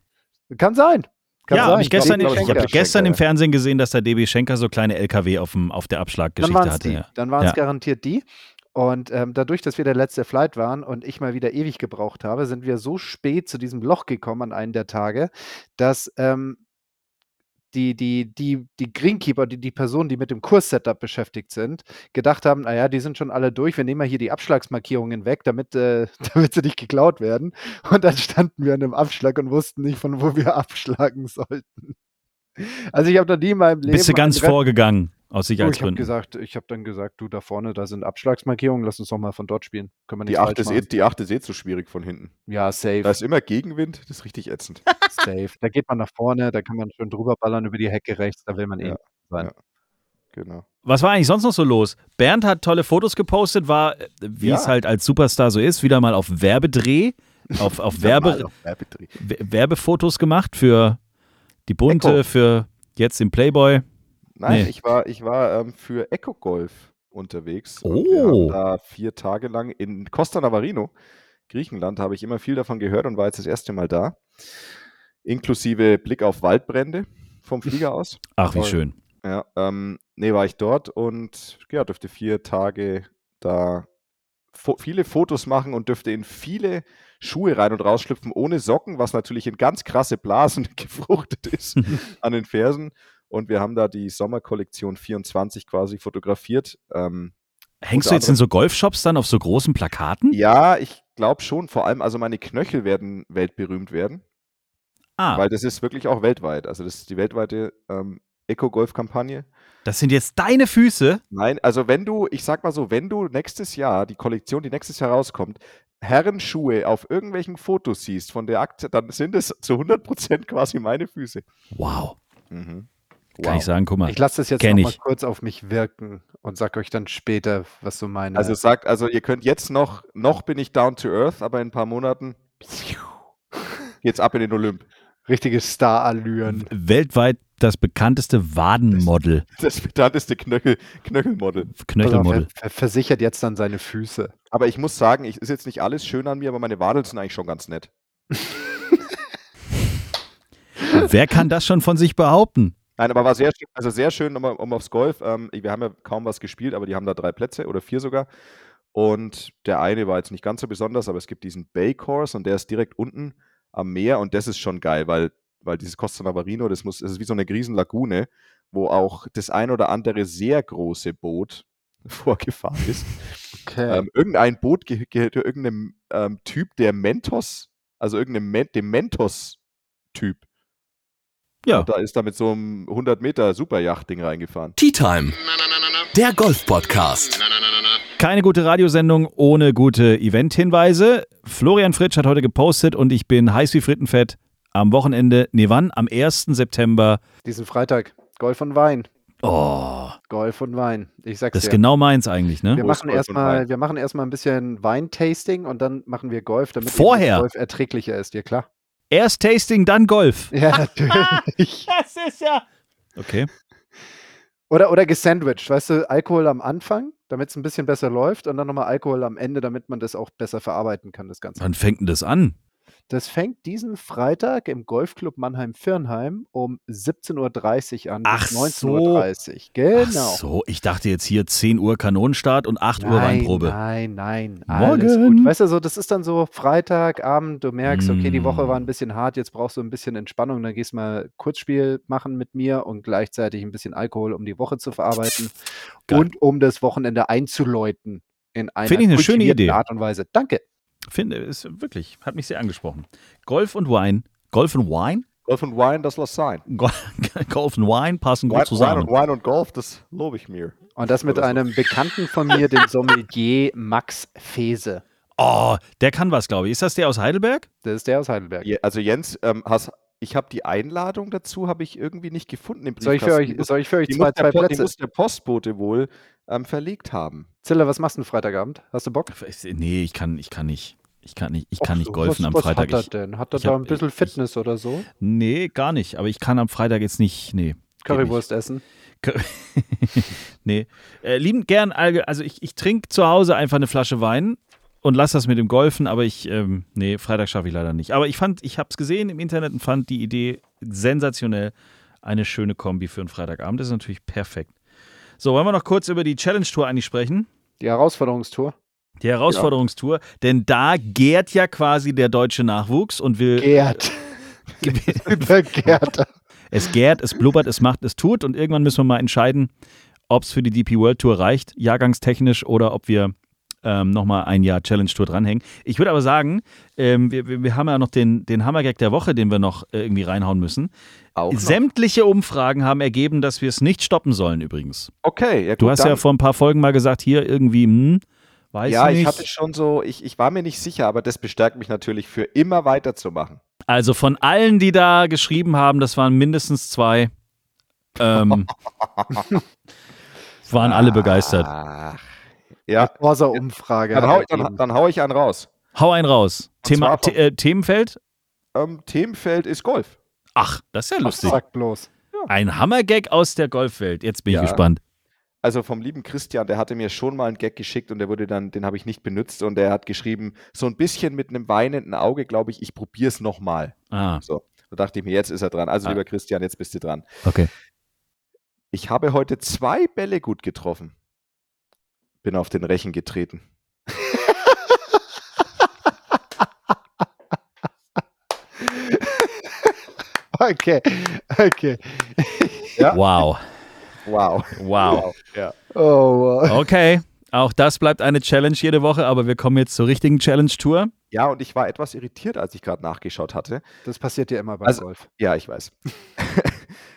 Speaker 4: kann sein. Kann
Speaker 2: ja, habe ich gestern, ich
Speaker 3: ich
Speaker 2: hab gestern im. Fernsehen gesehen, dass der DB Schenker so kleine LKW auf, dem, auf der
Speaker 4: Dann
Speaker 2: Abschlaggeschichte
Speaker 4: es
Speaker 2: hatte.
Speaker 4: die.
Speaker 2: Ja.
Speaker 4: Dann waren es
Speaker 2: Ja.
Speaker 4: garantiert die. Und ähm, dadurch, dass wir der letzte Flight waren und ich mal wieder ewig gebraucht habe, sind wir so spät zu diesem Loch gekommen an einem der Tage, dass ähm, die, die, die, die Greenkeeper, die, die Personen, die mit dem Kurssetup beschäftigt sind, gedacht haben, naja, die sind schon alle durch, wir nehmen mal hier die Abschlagsmarkierungen weg, damit, äh, *laughs* damit sie nicht geklaut werden. Und dann standen wir an einem Abschlag und wussten nicht, von wo wir *laughs* abschlagen sollten. Also ich habe da nie in meinem Leben
Speaker 2: Bist du ganz vorgegangen aus
Speaker 4: Du, ich habe
Speaker 2: Sicherheitsgründen?
Speaker 4: gesagt, ich habe dann gesagt, du da vorne, da sind Abschlagsmarkierungen, lass uns doch mal von dort spielen. Können wir
Speaker 3: Die
Speaker 4: nicht
Speaker 3: 8
Speaker 4: falsch
Speaker 3: ist, eh, die acht ist eh zu schwierig von hinten.
Speaker 4: Ja, safe,
Speaker 3: Da ist immer Gegenwind, das ist richtig ätzend. *laughs*
Speaker 4: safe. Da geht man nach vorne, da kann man schön drüber ballern über die Hecke rechts, da will man eh
Speaker 3: Ja,
Speaker 4: sein.
Speaker 3: ja. Genau.
Speaker 2: Was war eigentlich sonst noch so los? Bernd hat tolle Fotos gepostet, war, äh, wie
Speaker 3: Ja.
Speaker 2: es halt als Superstar so ist, wieder mal auf Werbedreh, auf, auf *laughs* Werbe,
Speaker 3: auf Werbetrieb.
Speaker 2: W- Werbefotos gemacht für die Bunte,
Speaker 3: Echo.
Speaker 2: für jetzt den Playboy.
Speaker 3: Nein,
Speaker 2: Nee.
Speaker 3: ich war, ich war ähm, für Eco Golf unterwegs. und
Speaker 2: Oh.
Speaker 3: Wir haben da vier Tage lang in Costa Navarino, Griechenland, habe ich immer viel davon gehört und war jetzt das erste Mal da. Inklusive Blick auf Waldbrände vom Flieger aus. *laughs*
Speaker 2: Ach, wie
Speaker 3: Toll.
Speaker 2: schön.
Speaker 3: Ja, ähm, nee, war ich dort und ja, durfte vier Tage da fo viele Fotos machen und dürfte in viele Schuhe rein und rausschlüpfen ohne Socken, was natürlich in ganz krasse Blasen *laughs* gefruchtet ist *laughs* an den Fersen. Und wir haben da die Sommerkollektion 24 quasi fotografiert. Ähm,
Speaker 2: Hängst du jetzt in so Golfshops dann auf so großen Plakaten?
Speaker 3: ja, ich glaube schon, vor allem, also meine Knöchel werden weltberühmt werden,
Speaker 2: Ah,
Speaker 3: weil das ist wirklich auch weltweit. Also das ist die weltweite ähm, Eco-Golf-Kampagne.
Speaker 2: das sind jetzt deine Füße.
Speaker 3: Nein, also wenn du, ich sag mal so, wenn du nächstes Jahr, die Kollektion, die nächstes Jahr rauskommt, Herrenschuhe auf irgendwelchen Fotos siehst von der Akte, dann sind es zu 100% quasi meine Füße.
Speaker 2: Wow.
Speaker 3: Mhm.
Speaker 2: Kann ich sagen, guck mal.
Speaker 4: Ich lasse das jetzt noch mal
Speaker 2: ich.
Speaker 4: kurz auf mich wirken und sag euch dann später, was so meine.
Speaker 3: Also sagt, also ihr könnt jetzt noch, noch bin ich down to earth, aber in ein paar Monaten geht's ab in den Olymp.
Speaker 4: richtige Star-Allüren.
Speaker 2: Weltweit das bekannteste Wadenmodel,
Speaker 3: Das bekannteste Knöchel, Knöchelmodel.
Speaker 2: Knöchelmodel.
Speaker 4: Er, er versichert jetzt dann seine Füße.
Speaker 3: Aber ich muss sagen, ich, ist jetzt nicht alles schön an mir, aber meine Wadel sind eigentlich schon ganz nett. *laughs*
Speaker 2: Wer kann das schon von sich behaupten?
Speaker 3: Nein, aber war sehr schön, also sehr schön, um, um aufs Golf. Ähm, wir haben ja kaum was gespielt, aber die haben da drei Plätze oder vier sogar. Und der eine war jetzt nicht ganz so besonders, aber es gibt diesen Bay Course und der ist direkt unten am Meer und das ist schon geil, weil, weil dieses Costa Navarino, das muss, das ist wie so eine Riesenlagune, wo auch das ein oder andere sehr große Boot *laughs* vorgefahren ist.
Speaker 4: Okay.
Speaker 3: Ähm, irgendein Boot ge- gehört irgendeinem ähm, Typ, der Mentos, also irgendeinem Men dem Mentos-Typ.
Speaker 2: Ja.
Speaker 3: Und da ist da mit so einem 100 Meter Superjacht-Ding reingefahren.
Speaker 1: Tea Time, der Golf-Podcast.
Speaker 2: Keine gute Radiosendung ohne gute Event-Hinweise. Florian Fritsch hat heute gepostet und ich bin heiß wie Frittenfett am Wochenende, nee wann? Am 1. September.
Speaker 4: Diesen Freitag. Golf und Wein.
Speaker 2: Oh,
Speaker 4: Golf und Wein. Ich sag's
Speaker 2: das ist
Speaker 4: dir.
Speaker 2: genau meins eigentlich, ne?
Speaker 4: Wir
Speaker 3: Wo
Speaker 4: machen, erstmal, wir machen erstmal ein bisschen Weintasting und dann machen wir Golf, damit
Speaker 2: Vorher?
Speaker 4: Golf erträglicher ist, dir klar?
Speaker 2: Erst Tasting, dann Golf. *laughs*
Speaker 4: Ja, natürlich. *laughs*
Speaker 2: Das ist ja. Okay.
Speaker 4: Oder, oder gesandwiched, weißt du, Alkohol am Anfang, damit es ein bisschen besser läuft und dann nochmal Alkohol am Ende, damit man das auch besser verarbeiten kann, das Ganze.
Speaker 2: Wann fängt denn das an?
Speaker 4: Das fängt diesen Freitag im Golfclub Mannheim-Firnheim um 17.30 Uhr an
Speaker 2: Ach
Speaker 4: bis
Speaker 2: so.
Speaker 4: 19.30 Uhr. Genau.
Speaker 2: Ach so, ich dachte jetzt hier 10 Uhr Kanonenstart und 8 Uhr
Speaker 4: Nein,
Speaker 2: Weinprobe.
Speaker 4: nein, nein, alles
Speaker 2: Morgen.
Speaker 4: gut. Weißt du, so, das ist dann so Freitagabend, du merkst, okay, die Woche war ein bisschen hart, jetzt brauchst du ein bisschen Entspannung, dann gehst mal Kurzspiel machen mit mir und gleichzeitig ein bisschen Alkohol, um die Woche zu verarbeiten
Speaker 2: Geil.
Speaker 4: und um das Wochenende einzuläuten in einer
Speaker 2: Finde ich eine schöne Idee.
Speaker 4: Art und Weise. Danke.
Speaker 2: Finde, ist wirklich, hat mich sehr angesprochen. Golf und Wein. Golf und Wein?
Speaker 3: Golf und Wein, das lass sein.
Speaker 2: Go *laughs* Golf und Wein passen gut
Speaker 3: Wein,
Speaker 2: zusammen.
Speaker 3: und, Wein und Golf, das lobe ich mir.
Speaker 4: Und das mit einem Bekannten von mir, dem Sommelier Max Fese.
Speaker 2: Oh, der kann was, glaube ich. Ist das der aus Heidelberg?
Speaker 4: Das ist der aus Heidelberg.
Speaker 3: Also Jens, ähm, hast, ich habe die Einladung dazu, habe ich irgendwie nicht gefunden im
Speaker 4: Soll ich für euch,
Speaker 3: Die muss-
Speaker 4: soll ich für euch
Speaker 3: die
Speaker 4: zwei,
Speaker 3: muss der
Speaker 4: zwei
Speaker 3: Po- Die
Speaker 4: Plätze?
Speaker 3: muss der Postbote wohl ähm, verlegt haben.
Speaker 4: Zilla, was machst du Freitagabend? Hast du Bock?
Speaker 2: Nee, ich kann, ich kann nicht. Ich kann nicht, ich
Speaker 4: Och
Speaker 2: kann nicht golfen
Speaker 4: was,
Speaker 2: am
Speaker 4: was
Speaker 2: Freitag.
Speaker 4: Hat er
Speaker 2: Ich,
Speaker 4: denn? Hat er
Speaker 2: ich
Speaker 4: da
Speaker 2: hab-
Speaker 4: ein bisschen
Speaker 2: ich-
Speaker 4: Fitness oder so?
Speaker 2: nee, gar nicht. Aber ich kann am Freitag jetzt nicht. Nee.
Speaker 4: Currywurst essen? *laughs*
Speaker 2: nee. Äh, liebend gern, allge- also ich, ich trinke zu Hause einfach eine Flasche Wein und lasse das mit dem Golfen, aber ich, ähm, nee, Freitag schaffe ich leider nicht. Aber ich fand, ich habe es gesehen im Internet und fand die Idee sensationell. Eine schöne Kombi für einen Freitagabend. Das ist natürlich perfekt. So, wollen wir noch kurz über die Challenge Tour eigentlich sprechen?
Speaker 4: Die Herausforderungstour?
Speaker 2: Die Herausforderungstour, denn da gärt ja quasi der deutsche Nachwuchs und will.
Speaker 4: Gerd. *laughs* Über Gerd.
Speaker 2: Es gärt, es blubbert, es macht, es tut und irgendwann müssen wir mal entscheiden, ob es für die DP World Tour reicht, jahrgangstechnisch, oder ob wir ähm, nochmal ein Jahr Challenge Tour dranhängen. Ich würde aber sagen, ähm, wir, wir, haben ja noch den, den Hammergag der Woche, den wir noch äh, irgendwie reinhauen müssen.
Speaker 3: Auch noch?
Speaker 2: Sämtliche Umfragen haben ergeben, dass wir es nicht stoppen sollen übrigens.
Speaker 3: Okay, ja,
Speaker 2: Du
Speaker 3: gut,
Speaker 2: hast
Speaker 3: dann,
Speaker 2: ja vor ein paar Folgen mal gesagt, hier irgendwie, hm, weiß
Speaker 3: ja,
Speaker 2: nicht.
Speaker 3: ich hatte schon so, ich, ich war mir nicht sicher, aber das bestärkt mich natürlich für immer weiterzumachen.
Speaker 2: Also von allen, die da geschrieben haben, das waren mindestens zwei, ähm, *laughs* waren alle begeistert.
Speaker 3: Ach, ja,
Speaker 4: Corsa-Umfrage.
Speaker 3: dann hau, ich- dann, dann hau ich einen raus.
Speaker 2: Hau einen raus. Thema, The- äh, Themenfeld?
Speaker 3: Ähm, Themenfeld ist Golf.
Speaker 2: Ach, das ist ja lustig.
Speaker 4: Sag bloß.
Speaker 2: Ein Hammergag aus der Golfwelt. Jetzt bin
Speaker 3: Ja.
Speaker 2: ich gespannt.
Speaker 3: Also vom lieben Christian, der hatte mir schon mal einen Gag geschickt und der wurde dann, den habe ich nicht benutzt und der hat geschrieben, so ein bisschen mit einem weinenden Auge, glaube ich, ich probiere es nochmal.
Speaker 2: Ah,
Speaker 3: So, da dachte ich mir, jetzt ist er dran. Also
Speaker 2: Ah.
Speaker 3: lieber Christian, jetzt bist du dran.
Speaker 2: okay.
Speaker 3: Ich habe heute zwei Bälle gut getroffen. Bin auf den Rechen getreten.
Speaker 4: Okay, okay.
Speaker 3: Ja.
Speaker 2: Wow.
Speaker 3: Wow.
Speaker 2: Wow.
Speaker 3: Ja.
Speaker 4: Oh, wow.
Speaker 2: Okay. Auch das bleibt eine Challenge jede Woche, aber wir kommen jetzt zur richtigen Challenge-Tour.
Speaker 3: ja, und ich war etwas irritiert, als ich gerade nachgeschaut hatte.
Speaker 4: Das passiert ja immer beim
Speaker 3: Also-
Speaker 4: Golf.
Speaker 3: Ja, ich weiß.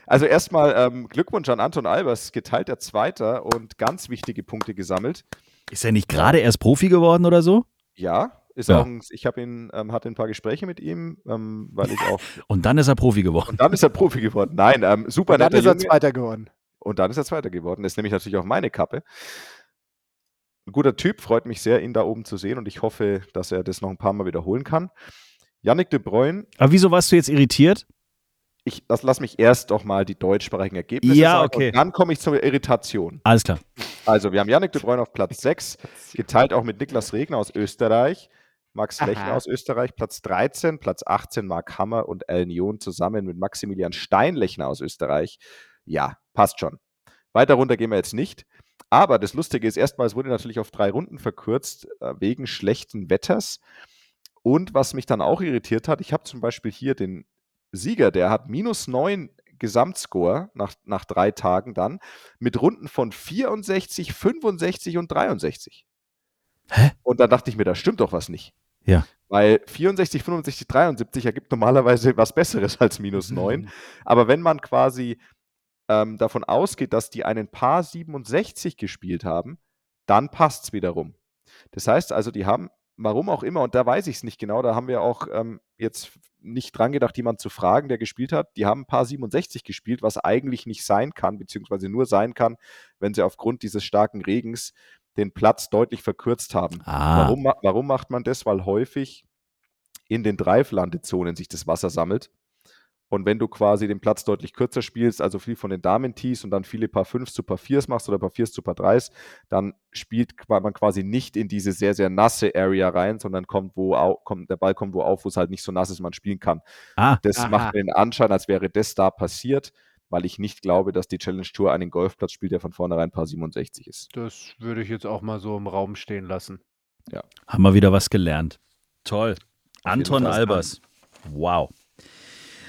Speaker 3: Also erstmal ähm, Glückwunsch an Anton Albers, geteilter Zweiter und ganz wichtige Punkte gesammelt.
Speaker 2: Ist er nicht gerade erst Profi geworden oder so?
Speaker 3: Ja, ist
Speaker 2: Ja.
Speaker 3: auch ein, ich habe ihn, ähm, hatte ein paar Gespräche mit ihm, ähm, weil ich auch. *laughs*
Speaker 2: Und dann ist er Profi geworden.
Speaker 3: Und dann ist er Profi geworden. Nein, ähm, super
Speaker 4: Und dann
Speaker 3: netter
Speaker 4: ist er
Speaker 3: Junge.
Speaker 4: Zweiter geworden.
Speaker 3: Und dann ist er Zweiter geworden. Das ist nämlich natürlich auch meine Kappe. Ein guter Typ, freut mich sehr, ihn da oben zu sehen und ich hoffe, dass er das noch ein paar Mal wiederholen kann. Yannick de Bruyne,
Speaker 2: Aber wieso warst du jetzt irritiert?
Speaker 3: Ich lass, lass mich erst doch mal die deutschsprachigen Ergebnisse
Speaker 2: Ja,
Speaker 3: sagen
Speaker 2: okay.
Speaker 3: und dann komme ich zur Irritation.
Speaker 2: Alles klar.
Speaker 3: Also, wir haben Yannick de Bruyne auf Platz 6, *laughs* geteilt auch mit Niklas Regner aus Österreich, Max
Speaker 4: Aha.
Speaker 3: Lechner aus Österreich, Platz 13, Platz 18 Marc Hammer und Alan John zusammen mit Maximilian Steinlechner aus Österreich. Ja, passt schon. Weiter runter gehen wir jetzt nicht. Aber das Lustige ist, erstmal, es wurde natürlich auf drei Runden verkürzt, äh, wegen schlechten Wetters. Und was mich dann auch irritiert hat, ich habe zum Beispiel hier den Sieger, der hat minus 9 Gesamtscore nach, nach drei Tagen dann, mit Runden von 64, 65 und 63.
Speaker 2: Hä?
Speaker 3: Und dann dachte ich mir, da stimmt doch was nicht.
Speaker 2: Ja.
Speaker 3: Weil 64, 65, 73 ergibt normalerweise was Besseres *laughs* als minus 9. *laughs* Aber wenn man quasi ähm, davon ausgeht, dass die einen Paar 67 gespielt haben, dann passt es wiederum. Das heißt also, die haben, warum auch immer, und da weiß ich es nicht genau, da haben wir auch ähm, jetzt nicht dran gedacht, jemanden zu fragen, der gespielt hat. Die haben ein Paar 67 gespielt, was eigentlich nicht sein kann, beziehungsweise nur sein kann, wenn sie aufgrund dieses starken Regens den Platz deutlich verkürzt haben.
Speaker 2: Ah.
Speaker 3: Warum, warum macht man das? Weil häufig in den Drive-Landezonen sich das Wasser sammelt. Und wenn du quasi den Platz deutlich kürzer spielst, also viel von den Damen-Tees und dann viele Paar 5 zu Paar 4s machst oder Paar 4s zu Paar 3s, dann spielt man quasi nicht in diese sehr, sehr nasse Area rein, sondern kommt, wo au, kommt, der Ball kommt wo auf, wo es halt nicht so nass ist, man spielen kann.
Speaker 2: Ah,
Speaker 3: Das
Speaker 4: Aha.
Speaker 3: macht mir den Anschein, als wäre das da passiert, weil ich nicht glaube, dass die Challenge Tour einen Golfplatz spielt, der von vornherein Paar 67 ist.
Speaker 4: Das würde ich jetzt auch mal so im Raum stehen lassen.
Speaker 2: haben wir wieder was gelernt. Toll. Anton. Albers. Wow.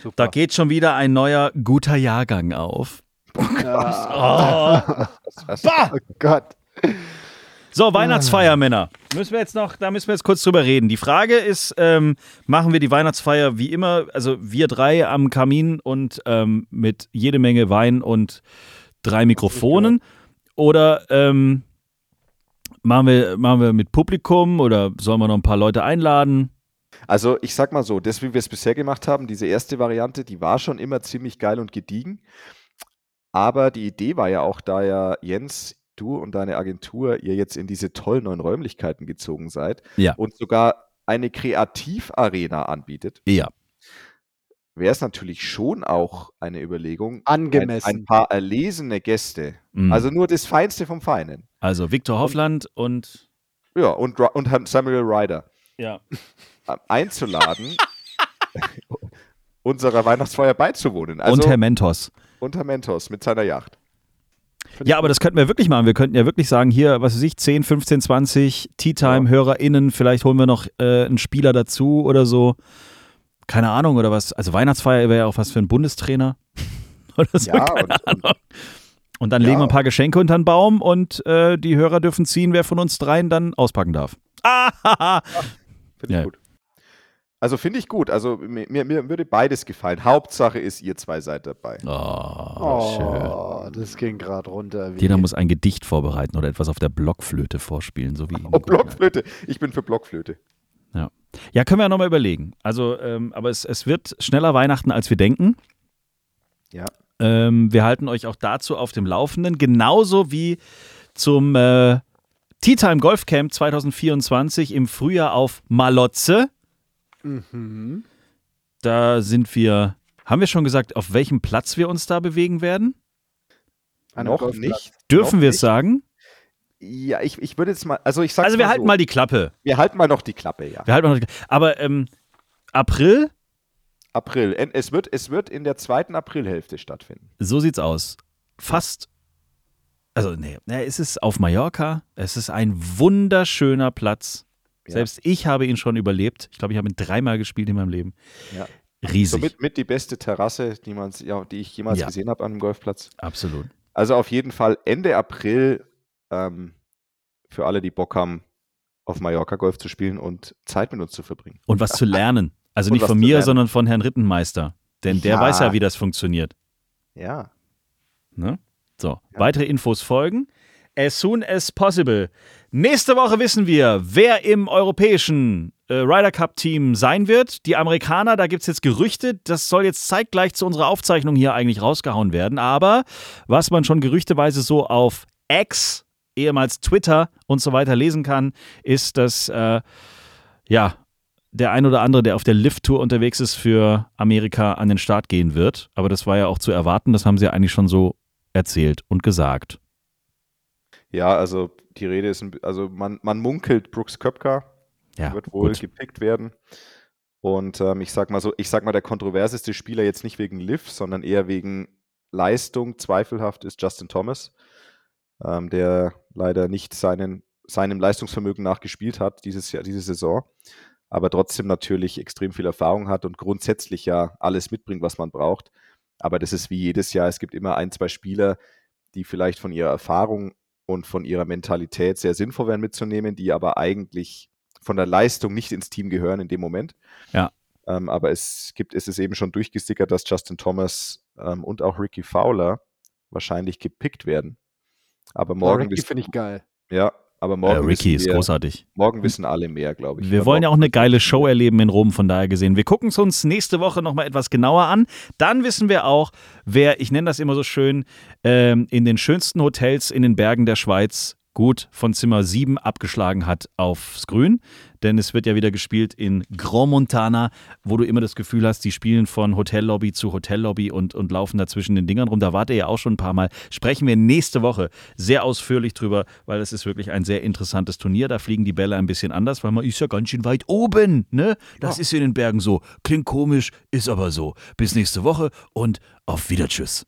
Speaker 4: Super.
Speaker 2: Da geht schon wieder ein neuer guter Jahrgang auf. *laughs*
Speaker 4: Ah,
Speaker 3: Was?
Speaker 4: oh Gott.
Speaker 2: So, Weihnachtsfeier, Männer. Müssen wir jetzt noch, da müssen wir jetzt kurz drüber reden. Die Frage ist, ähm, machen wir die Weihnachtsfeier wie immer, also wir drei am Kamin und ähm, mit jede Menge Wein und drei Mikrofonen? Oder ähm, machen, wir, machen wir mit Publikum oder sollen wir noch ein paar Leute einladen?
Speaker 3: Also ich sag mal so, das, wie wir es bisher gemacht haben, diese erste Variante, die war schon immer ziemlich geil und gediegen. Aber die Idee war ja auch, da ja Jens, du und deine Agentur, ihr jetzt in diese tollen neuen Räumlichkeiten gezogen seid
Speaker 2: Ja.
Speaker 3: und sogar eine Kreativarena anbietet,
Speaker 2: Ja.
Speaker 3: wäre es natürlich schon auch eine Überlegung,
Speaker 4: Angemessen.
Speaker 3: Ein, ein paar erlesene Gäste,
Speaker 2: Mhm.
Speaker 3: also nur das Feinste vom Feinen.
Speaker 2: Also Viktor Hoffland und
Speaker 3: Ja, und, Ry- und Herrn Samuel Ryder.
Speaker 2: Ja.
Speaker 3: äh, einzuladen, *laughs* unserer Weihnachtsfeier beizuwohnen. Also
Speaker 2: und Herr Mentos.
Speaker 3: unter Mentos mit seiner Yacht.
Speaker 2: Ja, aber das könnten wir wirklich machen. Wir könnten ja wirklich sagen, hier, was weiß ich, 10, 15, 20 Tea-Time-HörerInnen, vielleicht holen wir noch äh, einen Spieler dazu oder so. Keine Ahnung, oder was. Also Weihnachtsfeier wäre ja auch was für einen Bundestrainer. *laughs* oder so,
Speaker 3: Ja,
Speaker 2: keine
Speaker 3: und-
Speaker 2: Ahnung. Und dann
Speaker 3: Ja.
Speaker 2: legen wir ein paar Geschenke unter den Baum und äh, die Hörer dürfen ziehen, wer von uns dreien dann auspacken darf. Ah, *laughs*
Speaker 3: Finde
Speaker 2: Ja.
Speaker 3: ich gut. Also finde ich gut. Also mir, mir, würde beides gefallen. Hauptsache ist, ihr zwei seid dabei.
Speaker 2: oh, schön.
Speaker 4: Oh, das ging gerade runter.
Speaker 2: Jeder muss ein Gedicht vorbereiten oder etwas auf der Blockflöte vorspielen, so wie
Speaker 3: Oh, Blockflöte. Ich bin für Blockflöte.
Speaker 2: Ja, können wir ja nochmal überlegen. Also, ähm, aber es, es wird schneller Weihnachten, als wir denken.
Speaker 3: Ja.
Speaker 2: Ähm, wir halten euch auch dazu auf dem Laufenden, genauso wie zum äh, Tea Time Golf Camp 2024 im Frühjahr auf Malotze.
Speaker 4: Mhm.
Speaker 2: Da sind wir, haben wir schon gesagt, auf welchem Platz wir uns da bewegen werden?
Speaker 3: Noch
Speaker 4: Golfplatz.
Speaker 3: nicht.
Speaker 2: Dürfen
Speaker 3: Noch
Speaker 2: wir es sagen?
Speaker 3: Ja, ich, ich würde jetzt mal, also ich sag
Speaker 2: Also wir halten
Speaker 3: so,
Speaker 2: mal die Klappe.
Speaker 3: wir halten mal noch die Klappe, ja.
Speaker 2: Wir halten mal die, aber ähm, April,
Speaker 3: April. Es wird, es wird in der zweiten Aprilhälfte stattfinden.
Speaker 2: So sieht's aus. Fast. Also, nee, es ist auf Mallorca. Es ist ein wunderschöner Platz.
Speaker 3: Ja.
Speaker 2: Selbst ich habe ihn schon überlebt. Ich glaube, ich habe ihn dreimal gespielt in meinem Leben.
Speaker 3: Ja.
Speaker 2: Riesig.
Speaker 3: Somit mit die beste Terrasse, die, man, ja, die ich jemals
Speaker 2: Ja.
Speaker 3: gesehen habe an einem Golfplatz.
Speaker 2: Absolut.
Speaker 3: Also auf jeden Fall Ende April ähm, für alle, die Bock haben, auf Mallorca Golf zu spielen und Zeit mit uns zu verbringen.
Speaker 2: Und was zu *laughs* lernen. Also nicht von mir, sondern von Herrn Rittenmeister. Denn der weiß ja, wie das funktioniert.
Speaker 3: Ja.
Speaker 2: Ne? So, weitere Infos folgen. As soon as possible. Nächste Woche wissen wir, wer im europäischen äh, Ryder Cup Team sein wird. Die Amerikaner, da gibt es jetzt Gerüchte. Das soll jetzt zeitgleich zu unserer Aufzeichnung hier eigentlich rausgehauen werden. Aber was man schon gerüchteweise so auf X, ehemals Twitter und so weiter lesen kann, ist, dass äh, ja, der ein oder andere, der auf der Lift-Tour unterwegs ist, für Amerika an den Start gehen wird. Aber das war ja auch zu erwarten. Das haben sie ja eigentlich schon so erzählt und gesagt.
Speaker 3: Ja, also die Rede ist, also man, man munkelt, Brooks Köpker
Speaker 2: Ja,
Speaker 3: wird wohl
Speaker 2: gut.
Speaker 3: gepickt werden. Und ähm, ich sag mal so, ich sag mal, der kontroverseste Spieler jetzt nicht wegen Liv, sondern eher wegen Leistung zweifelhaft ist Justin Thomas, ähm, der leider nicht seinen, seinem Leistungsvermögen nach gespielt hat dieses Jahr, diese Saison, aber trotzdem natürlich extrem viel Erfahrung hat und grundsätzlich ja alles mitbringt, was man braucht. Aber das ist wie jedes Jahr, es gibt immer ein, zwei Spieler, die vielleicht von ihrer Erfahrung und von ihrer Mentalität sehr sinnvoll wären mitzunehmen, die aber eigentlich von der Leistung nicht ins Team gehören in dem Moment.
Speaker 2: Ja.
Speaker 3: Ähm, aber es gibt, es ist eben schon durchgesickert, dass Justin Thomas ähm, und auch Ricky Fowler wahrscheinlich gepickt werden. Aber morgen
Speaker 4: Ricky
Speaker 3: wissen,
Speaker 4: finde ich geil.
Speaker 3: ja, aber
Speaker 2: Äh,
Speaker 3: morgen,
Speaker 2: Ricky
Speaker 3: wissen
Speaker 2: ist
Speaker 3: wir,
Speaker 2: großartig.
Speaker 3: morgen wissen alle mehr, glaube ich.
Speaker 2: Wir wollen ja auch eine geile Show erleben in Rom, von daher gesehen. Wir gucken es uns nächste Woche nochmal etwas genauer an. Dann wissen wir auch, wer, ich nenne das immer so schön, ähm, in den schönsten Hotels in den Bergen der Schweiz gut von Zimmer 7 abgeschlagen hat aufs Grün. Denn es wird ja wieder gespielt in Grand Montana, wo du immer das Gefühl hast, die spielen von Hotellobby zu Hotellobby und, und laufen da zwischen den Dingern rum. Da wart ihr ja auch schon ein paar Mal. Sprechen wir nächste Woche sehr ausführlich drüber, weil es ist wirklich ein sehr interessantes Turnier. Da fliegen die Bälle ein bisschen anders, weil man ist ja ganz schön weit oben. Ne? Das ist in den Bergen so. Klingt komisch, ist aber so. Bis nächste Woche und auf Wieder Tschüss.